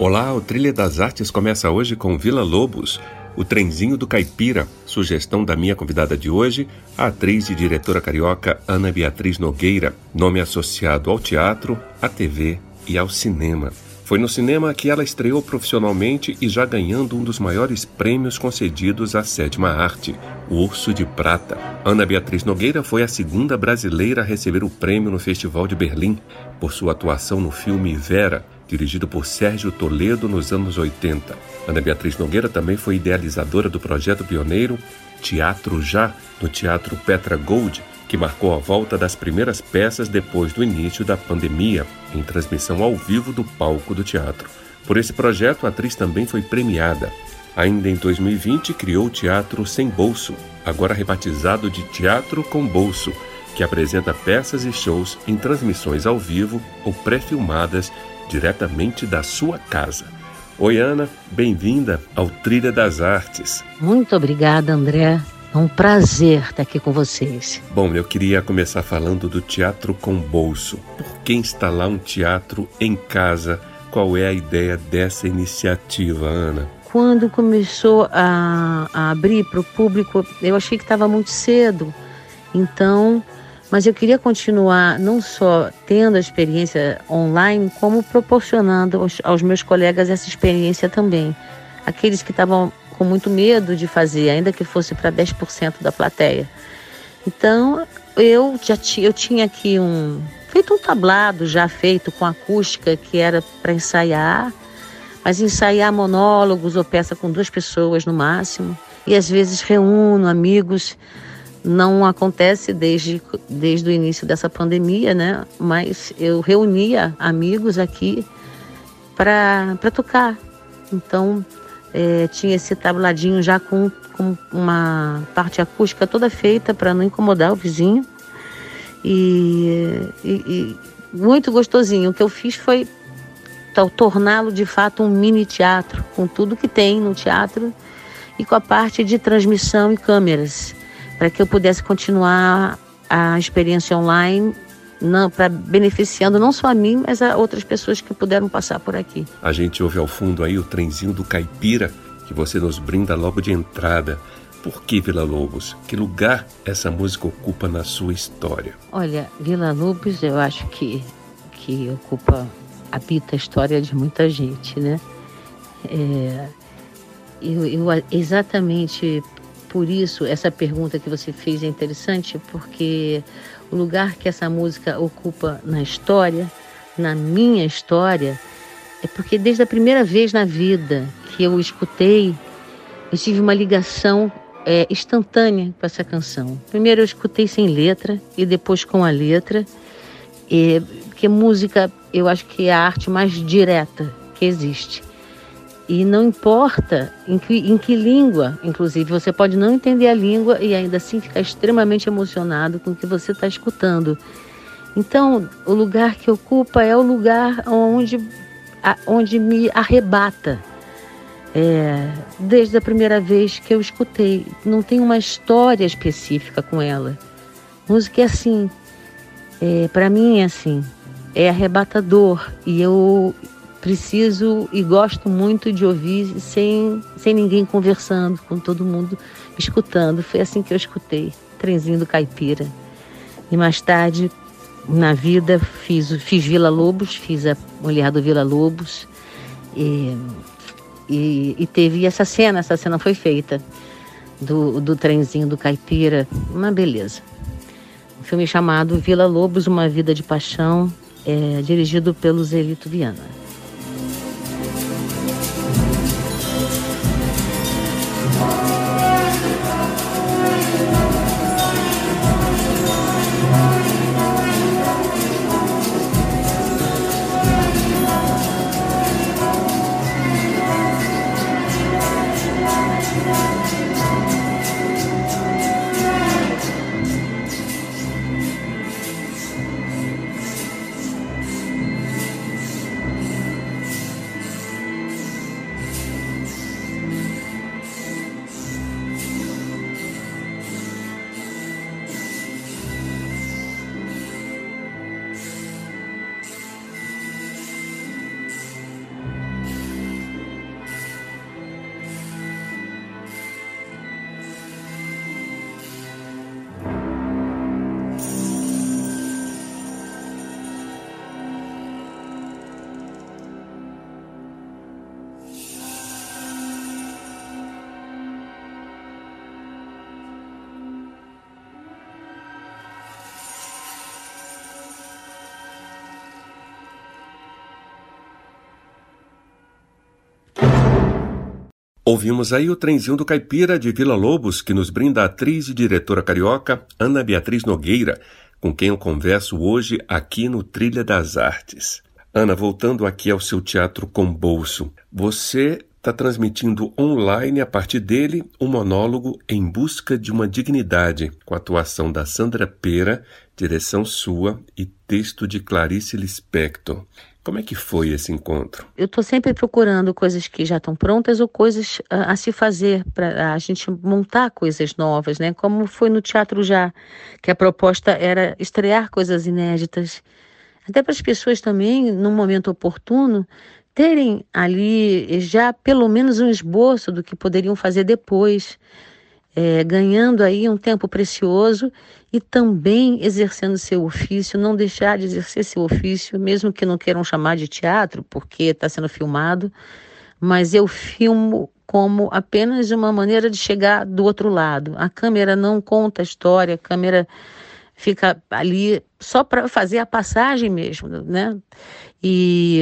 Olá, o Trilha das Artes começa hoje com Vila Lobos, o trenzinho do caipira, sugestão da minha convidada de hoje, a atriz e diretora carioca Ana Beatriz Nogueira, nome associado ao teatro, à TV e ao cinema. Foi no cinema que ela estreou profissionalmente e já ganhando um dos maiores prêmios concedidos à sétima arte, o Urso de Prata. Ana Beatriz Nogueira foi a segunda brasileira a receber o prêmio no Festival de Berlim por sua atuação no filme Vera, dirigido por Sérgio Toledo nos anos 80. Ana Beatriz Nogueira também foi idealizadora do projeto pioneiro Teatro Já, no Teatro Petra Gold, que marcou a volta das primeiras peças depois do início da pandemia, em transmissão ao vivo do palco do teatro. Por esse projeto, a atriz também foi premiada. Ainda em 2020, criou o Teatro Sem Bolso, agora rebatizado de Teatro com Bolso, que apresenta peças e shows em transmissões ao vivo ou pré-filmadas diretamente da sua casa. Oi, Ana, bem-vinda ao Trilha das Artes. Muito obrigada, André. É um prazer estar aqui com vocês. Bom, eu queria começar falando do Teatro com Bolso. Por que instalar um teatro em casa? Qual é a ideia dessa iniciativa, Ana? Quando começou a, a abrir para o público, eu achei que estava muito cedo. Então, mas eu queria continuar não só tendo a experiência online, como proporcionando aos, aos meus colegas essa experiência também. Aqueles que estavam com muito medo de fazer, ainda que fosse para 10% da plateia. Então, eu já eu tinha aqui um feito um tablado já feito com acústica que era para ensaiar, mas ensaiar monólogos ou peça com duas pessoas no máximo. E às vezes reúno amigos não acontece desde, desde o início dessa pandemia, né? Mas eu reunia amigos aqui para tocar. Então, é, tinha esse tabladinho já com, com uma parte acústica toda feita para não incomodar o vizinho. E, e, e, muito gostosinho. O que eu fiz foi torná-lo de fato um mini teatro, com tudo que tem no teatro e com a parte de transmissão e câmeras para que eu pudesse continuar a experiência online para beneficiando não só a mim, mas a outras pessoas que puderam passar por aqui. A gente ouve ao fundo aí o trenzinho do caipira que você nos brinda logo de entrada. Por que Vila Lobos? Que lugar essa música ocupa na sua história? Olha, Vila Lobos eu acho que, que ocupa, habita a história de muita gente, né? É, eu, eu exatamente por isso, essa pergunta que você fez é interessante, porque o lugar que essa música ocupa na história, na minha história, é porque desde a primeira vez na vida que eu escutei, eu tive uma ligação é, instantânea com essa canção. Primeiro eu escutei sem letra e depois com a letra, porque música eu acho que é a arte mais direta que existe. E não importa em que, em que língua, inclusive, você pode não entender a língua e ainda assim ficar extremamente emocionado com o que você está escutando. Então, o lugar que ocupa é o lugar onde, onde me arrebata. É, desde a primeira vez que eu escutei. Não tem uma história específica com ela. Música é assim. É, Para mim é assim. É arrebatador. E eu preciso e gosto muito de ouvir sem, sem ninguém conversando, com todo mundo escutando. Foi assim que eu escutei, Trenzinho do Caipira. E mais tarde, na vida, fiz, fiz Vila Lobos, fiz a Mulher do Vila Lobos. E, e, e teve essa cena, essa cena foi feita do, do trenzinho do Caipira, uma beleza. Um filme chamado Vila Lobos, Uma Vida de Paixão, é, dirigido pelo Zelito Viana. Ouvimos aí o trenzinho do caipira de Vila Lobos, que nos brinda a atriz e diretora carioca Ana Beatriz Nogueira, com quem eu converso hoje aqui no Trilha das Artes. Ana, voltando aqui ao seu teatro com bolso, você está transmitindo online a partir dele um monólogo Em Busca de uma Dignidade, com a atuação da Sandra Pera, direção sua e texto de Clarice Lispector. Como é que foi esse encontro? Eu estou sempre procurando coisas que já estão prontas ou coisas a, ah, a se fazer para a gente montar coisas novas, né? Como foi no teatro já, que a proposta era estrear coisas inéditas, até para as pessoas também, num momento oportuno, terem ali já pelo menos um esboço do que poderiam fazer depois é, ganhando aí um tempo precioso e também exercendo seu ofício, não deixar de exercer seu ofício, mesmo que não queiram chamar de teatro, porque está sendo filmado, mas eu filmo como apenas uma maneira de chegar do outro lado. A câmera não conta a história, a câmera fica ali só para fazer a passagem mesmo, né? E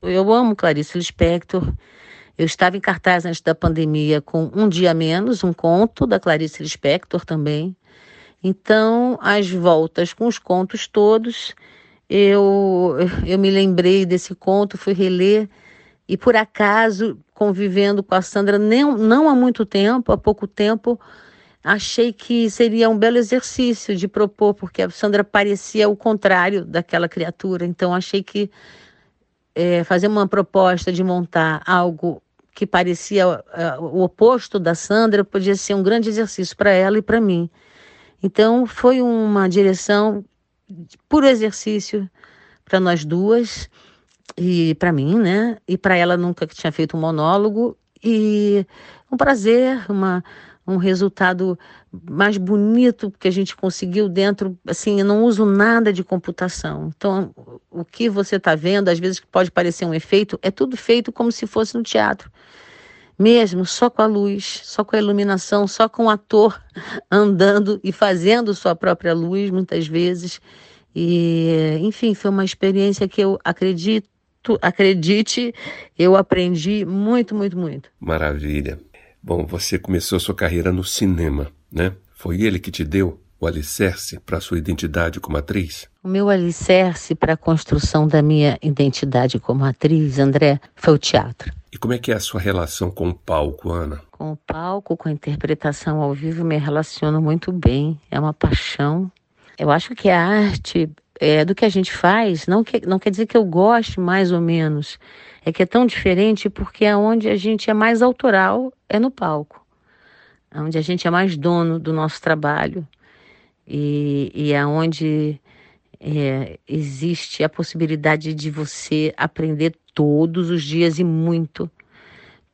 eu amo Clarice Lispector, eu estava em cartaz antes da pandemia com Um Dia Menos, um conto da Clarice Lispector também. Então, as voltas com os contos todos, eu, eu me lembrei desse conto, fui reler e por acaso, convivendo com a Sandra nem, não há muito tempo, há pouco tempo, achei que seria um belo exercício de propor, porque a Sandra parecia o contrário daquela criatura. Então, achei que é, fazer uma proposta de montar algo que parecia uh, o oposto da Sandra, podia ser um grande exercício para ela e para mim. Então, foi uma direção por exercício para nós duas e para mim, né? E para ela nunca que tinha feito um monólogo e um prazer, uma um resultado mais bonito que a gente conseguiu dentro. Assim, eu não uso nada de computação. Então, o que você está vendo, às vezes pode parecer um efeito, é tudo feito como se fosse no teatro. Mesmo só com a luz, só com a iluminação, só com o ator andando e fazendo sua própria luz, muitas vezes. E, enfim, foi uma experiência que eu acredito, acredite, eu aprendi muito, muito, muito. Maravilha. Bom, você começou sua carreira no cinema, né? Foi ele que te deu o alicerce para a sua identidade como atriz? O meu alicerce para a construção da minha identidade como atriz, André, foi o teatro. E como é que é a sua relação com o palco, Ana? Com o palco, com a interpretação ao vivo, me relaciono muito bem. É uma paixão. Eu acho que a arte é, do que a gente faz não, que, não quer dizer que eu goste mais ou menos. É que é tão diferente porque é onde a gente é mais autoral é no palco. É onde a gente é mais dono do nosso trabalho. E, e é onde é, existe a possibilidade de você aprender todos os dias e muito.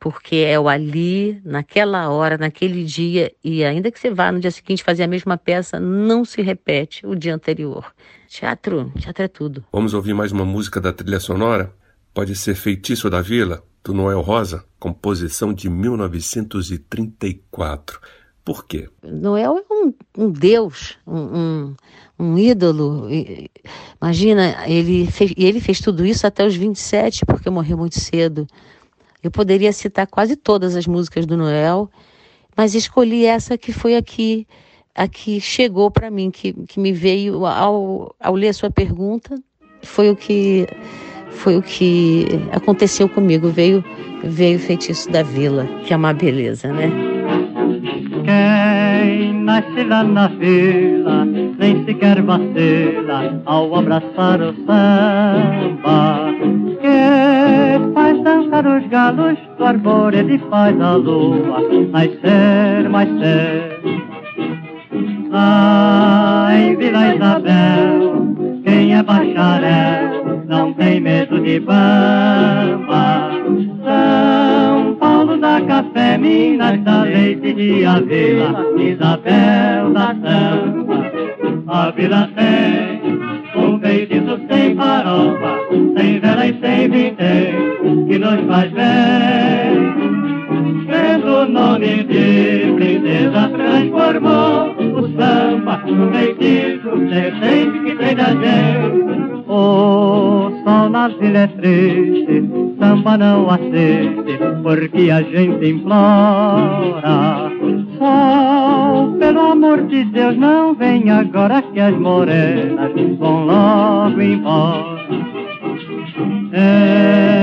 Porque é o ali, naquela hora, naquele dia, e ainda que você vá no dia seguinte fazer a mesma peça, não se repete o dia anterior. Teatro, teatro é tudo. Vamos ouvir mais uma música da trilha sonora? Pode ser Feitiço da Vila, do Noel Rosa, composição de 1934. Por quê? Noel é um, um deus, um, um, um, ídolo. Imagina, ele fez, ele fez tudo isso até os 27, porque morreu muito cedo. Eu poderia citar quase todas as músicas do Noel, mas escolhi essa que foi aqui a que chegou para mim, que, que me veio ao, ao ler a sua pergunta, foi o que foi o que aconteceu comigo, veio veio o feitiço da vila, que é uma beleza, né? Quem nasce lá na vila nem sequer vacila ao abraçar o samba. Que faz dançar os galos do arvoredo e faz a lua nascer mais cedo. Ah, em Vila Isabel, quem é bacharel não tem medo de bamba. São Paulo da café, Minas da leite de Avila, Isabel da samba. A vila tem sem farofa, sem vela e sem vintém, que nos faz bem. Pelo nome de princesa transformou o samba no feitiço decente que tem da gente. O sol na a vida é triste, samba não assiste, porque a gente implora. Sol, pelo amor de Deus, não vem agora que as morenas vão logo embora.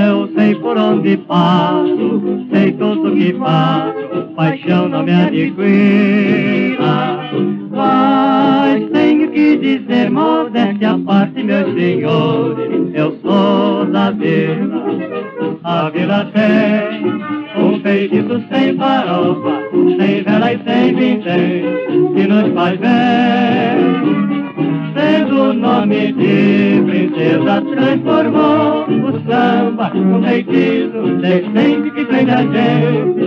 Eu sei por onde passo, sei tudo que faço, paixão não me adquira. Mas tenho que dizer, modéstia à parte, meus senhores, eu sou da vila. A vila tem um feitiço sem farofa, sem vela e sem vintém, que nos faz bem sendo o nome de princesa, transformou o samba num feitiço decente que prende a gente.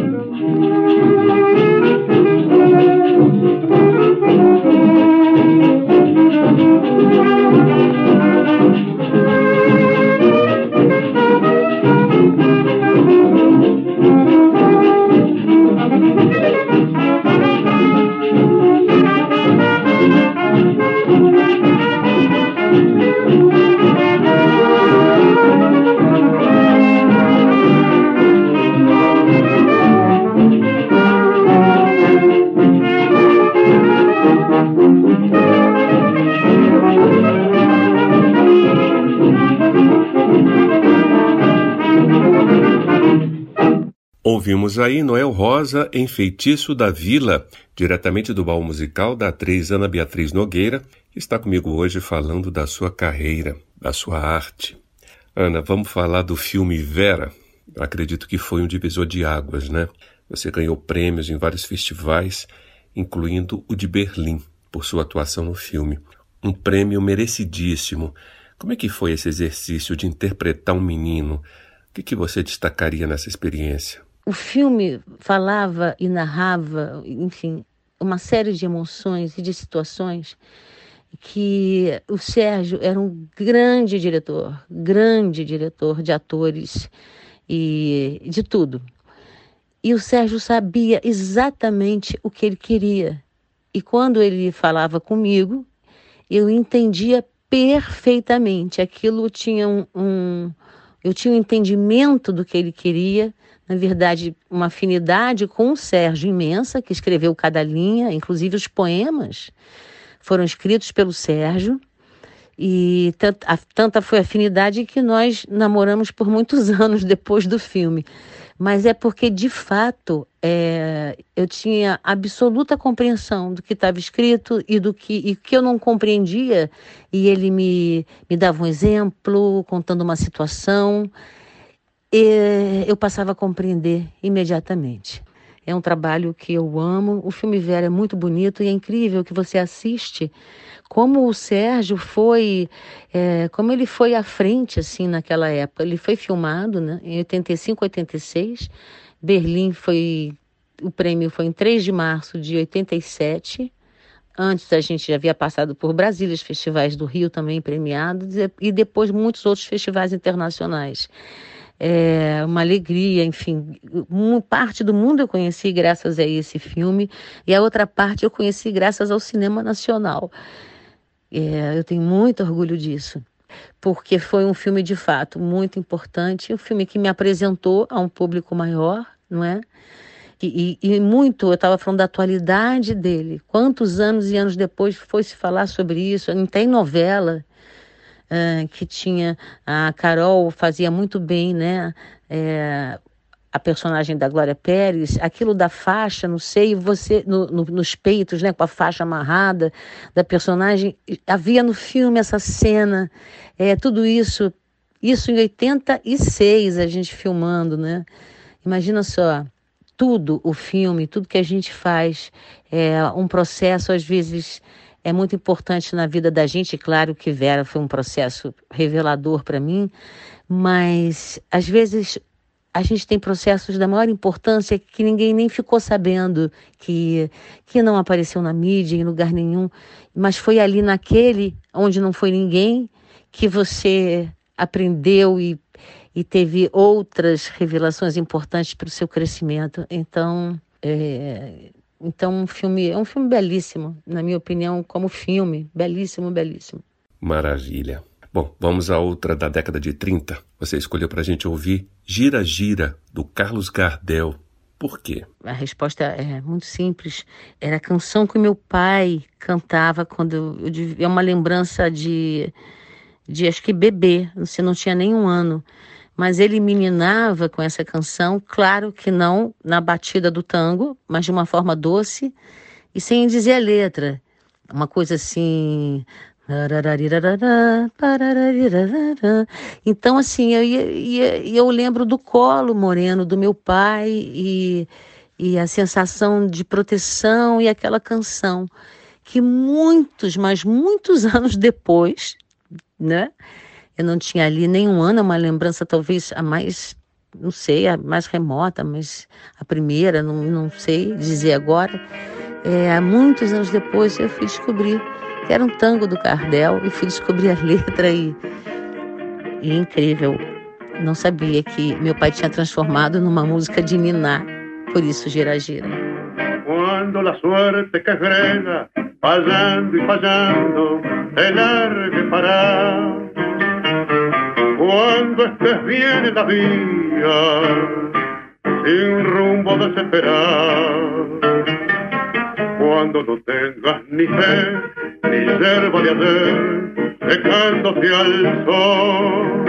Ouvimos aí Noel Rosa em Feitiço da Vila, diretamente do baú musical da atriz Ana Beatriz Nogueira, que está comigo hoje falando da sua carreira, da sua arte. Ana, vamos falar do filme Vera. Eu acredito que foi um divisor de águas, né? Você ganhou prêmios em vários festivais, incluindo o de Berlim, por sua atuação no filme. Um prêmio merecidíssimo. Como é que foi esse exercício de interpretar um menino? O que, que você destacaria nessa experiência? O filme falava e narrava, enfim, uma série de emoções e de situações que o Sérgio era um grande diretor, grande diretor de atores e de tudo. E o Sérgio sabia exatamente o que ele queria. E quando ele falava comigo, eu entendia perfeitamente. Aquilo tinha um, um eu tinha um entendimento do que ele queria na verdade, uma afinidade com o Sérgio imensa, que escreveu cada linha, inclusive os poemas foram escritos pelo Sérgio. E tanta foi a afinidade que nós namoramos por muitos anos depois do filme. Mas é porque, de fato, é, eu tinha absoluta compreensão do que estava escrito e do que, e que eu não compreendia. E ele me, me dava um exemplo, contando uma situação eu passava a compreender imediatamente. É um trabalho que eu amo. O filme Vera é muito bonito e é incrível que você assiste como o Sérgio foi, é, como ele foi à frente assim naquela época. Ele foi filmado, né, em 85, 86. Berlim foi o prêmio foi em 3 de março de 87. Antes a gente já havia passado por Brasília, os festivais do Rio também premiados e depois muitos outros festivais internacionais é, uma alegria, enfim. Uma parte do mundo eu conheci graças a esse filme e a outra parte eu conheci graças ao cinema nacional. É, eu tenho muito orgulho disso, porque foi um filme de fato muito importante, um filme que me apresentou a um público maior, não é? E, e, e, muito, eu estava falando da atualidade dele. Quantos anos e anos depois foi se falar sobre isso? Não tem novela que tinha a Carol fazia muito bem, né? É, a personagem da Glória Pérez, aquilo da faixa no seio, você no, no, nos peitos, né, com a faixa amarrada da personagem, havia no filme essa cena, é, tudo isso, isso em 86 a gente filmando, né? Imagina só, tudo o filme, tudo que a gente faz é um processo às vezes é muito importante na vida da gente. Claro que Vera foi um processo revelador para mim, mas às vezes a gente tem processos da maior importância que ninguém nem ficou sabendo, que, que não apareceu na mídia, em lugar nenhum, mas foi ali naquele onde não foi ninguém que você aprendeu e, e teve outras revelações importantes para o seu crescimento. Então, é, então, um filme é um filme belíssimo, na minha opinião, como filme, belíssimo, belíssimo. Maravilha. Bom, vamos a outra da década de 30. Você escolheu para a gente ouvir Gira Gira, do Carlos Gardel. Por quê? A resposta é muito simples. Era a canção que meu pai cantava quando eu, eu é uma lembrança de, de acho que bebê, você não tinha nem um ano. Mas ele meninava com essa canção, claro que não na batida do tango, mas de uma forma doce e sem dizer a letra. Uma coisa assim, então, assim, eu, ia, eu lembro do colo moreno do meu pai e, e a sensação de proteção e aquela canção que muitos, mas muitos anos depois, né? Eu não tinha ali nenhum ano, uma lembrança talvez a mais, não sei, a mais remota, mas a primeira, não, não sei dizer agora. É, muitos anos depois eu fui descobrir que era um tango do Cardel, e fui descobrir a letra e, e incrível. Não sabia que meu pai tinha transformado numa música de Niná, por isso gira gira. Quando a suerte que frega, fazendo e fazendo, te largue para. Quando estés bien en la vía, sin rumbo desesperado, cuando no tengas ni fe ni yerba de hacer, secándose al sol.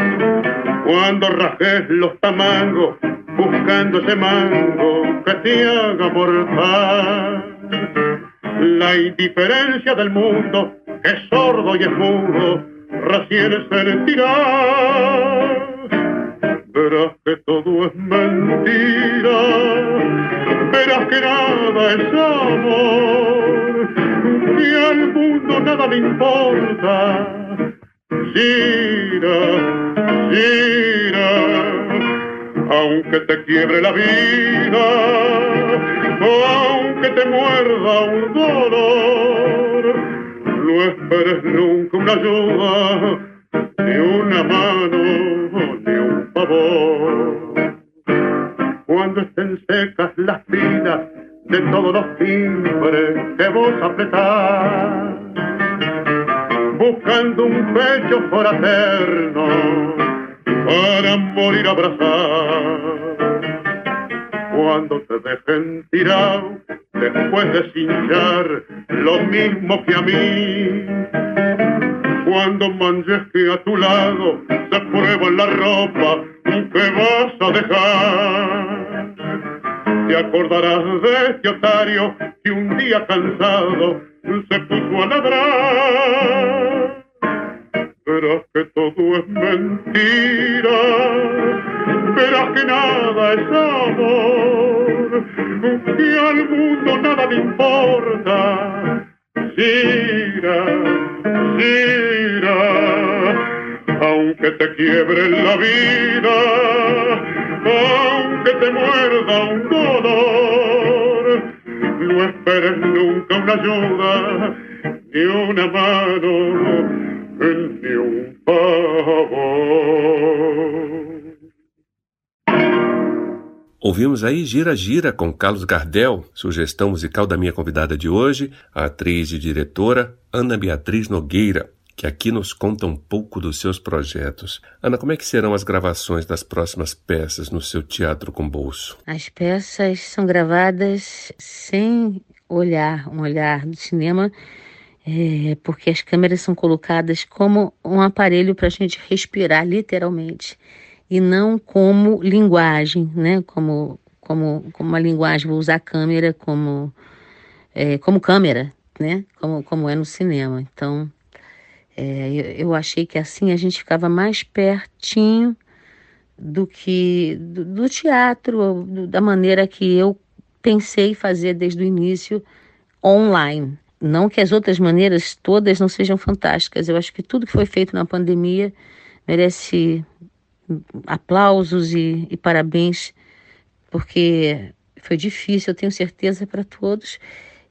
Cuando rajes los tamangos, buscando ese mango que te haga mortal. La indiferencia del mundo, es sordo y es mudo, recién sentirá. Verás que todo es mentira, verás que nada es amor, que al mundo nada le importa. Gira, gira, aunque te quiebre la vida, o aunque te muerda un dolor, no esperes nunca una ayuda, ni una mano, ni un favor. Cuando estén secas las vidas, de todos los timbres que vos apretás, buscando un pecho fraterno para morir abrazado. Cuando te dejen tirado, después de cinchar lo mismo que a mí, cuando que a tu lado se prueba la ropa que vas a dejar. Te acordarás de este otario que un día cansado se puso a ladrar. Verás que todo es mentira, verás que nada es amor, que al mundo nada le importa. Gira, gira, aunque te quiebre la vida, aunque te muerda un dolor, no esperes nunca una ayuda, ni una mano, ni un favor. Ouvimos aí Gira Gira com Carlos Gardel, sugestão musical da minha convidada de hoje, a atriz e diretora Ana Beatriz Nogueira que aqui nos conta um pouco dos seus projetos. Ana, como é que serão as gravações das próximas peças no seu teatro com bolso? As peças são gravadas sem olhar, um olhar do cinema, é, porque as câmeras são colocadas como um aparelho para a gente respirar, literalmente, e não como linguagem, né? Como, como, como uma linguagem, vou usar a câmera como, é, como câmera, né? Como, como é no cinema. Então, é, eu, eu, achei que assim a gente ficava mais pertinho do que do, do teatro, do, da maneira que eu pensei fazer desde o início online. Não que as outras maneiras todas não sejam fantásticas. Eu acho que tudo que foi feito na pandemia merece aplausos e, e parabéns, porque foi difícil, eu tenho certeza, para todos.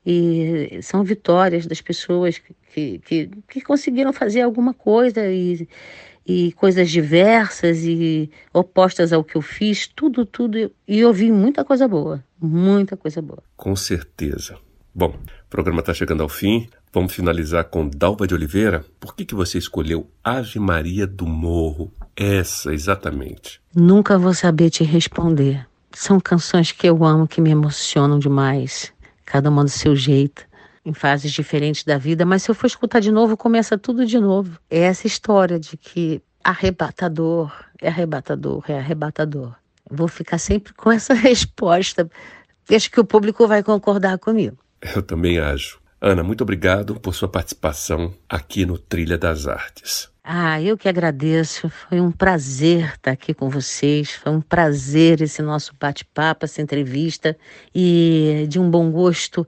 E são vitórias das pessoas que, que, que conseguiram fazer alguma coisa e, e coisas diversas e opostas ao que eu fiz, tudo, tudo. E eu vi muita coisa boa, muita coisa boa. Com certeza. Bom, o programa está chegando ao fim. Vamos finalizar com Dalva de Oliveira. Por que, que você escolheu Ave Maria do Morro? Essa, exatamente. Nunca vou saber te responder. São canções que eu amo, que me emocionam demais. Cada uma do seu jeito, em fases diferentes da vida. Mas se eu for escutar de novo, começa tudo de novo. É essa história de que arrebatador, é arrebatador, é arrebatador. vou ficar sempre com essa resposta. Acho que o público vai concordar comigo. Eu também acho. Ana, muito obrigado por sua participação aqui no Trilha das Artes. Ah, eu que agradeço. Foi um prazer estar aqui com vocês. Foi um prazer esse nosso bate-papo, essa entrevista e de um bom gosto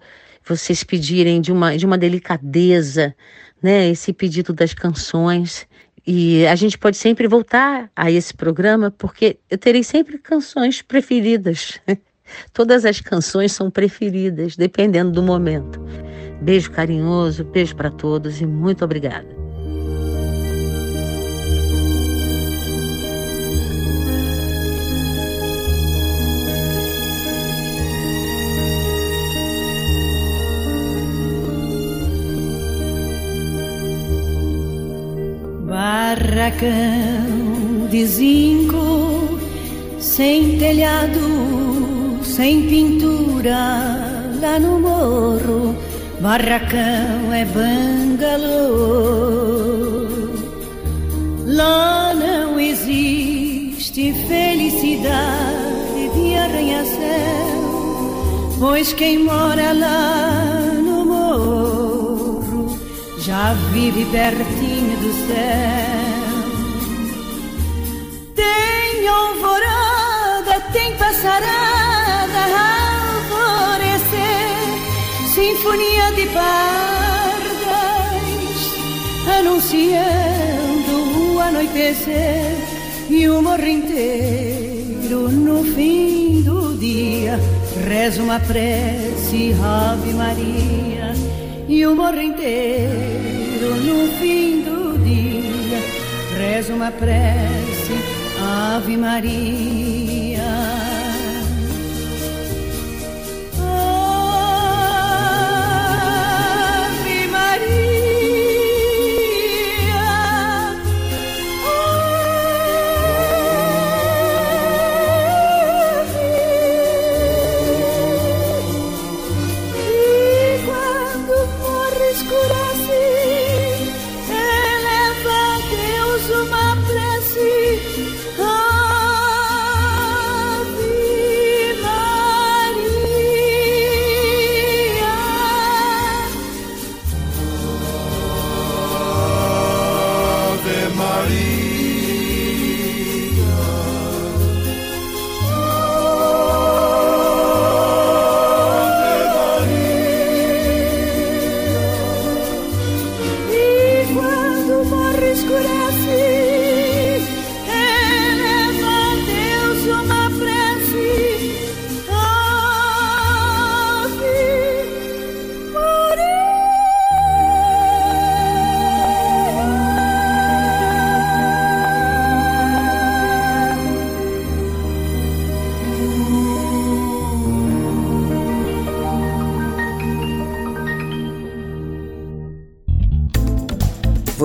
vocês pedirem de uma de uma delicadeza, né, esse pedido das canções. E a gente pode sempre voltar a esse programa porque eu terei sempre canções preferidas. Todas as canções são preferidas, dependendo do momento. Beijo carinhoso, beijo para todos e muito obrigada. Barracão de zinco, sem telhado, sem pintura, lá no morro Barracão é bangalô. Lá não existe felicidade de arranha-céu, pois quem mora lá no morro já vive pertinho do céu. Tem alvorada, tem passarada sinfonia de pardais anunciando o anoitecer e o morro inteiro no fim do dia. Reza uma prece Ave Maria e o morro inteiro no fim do dia. Reza uma prece Ave Maria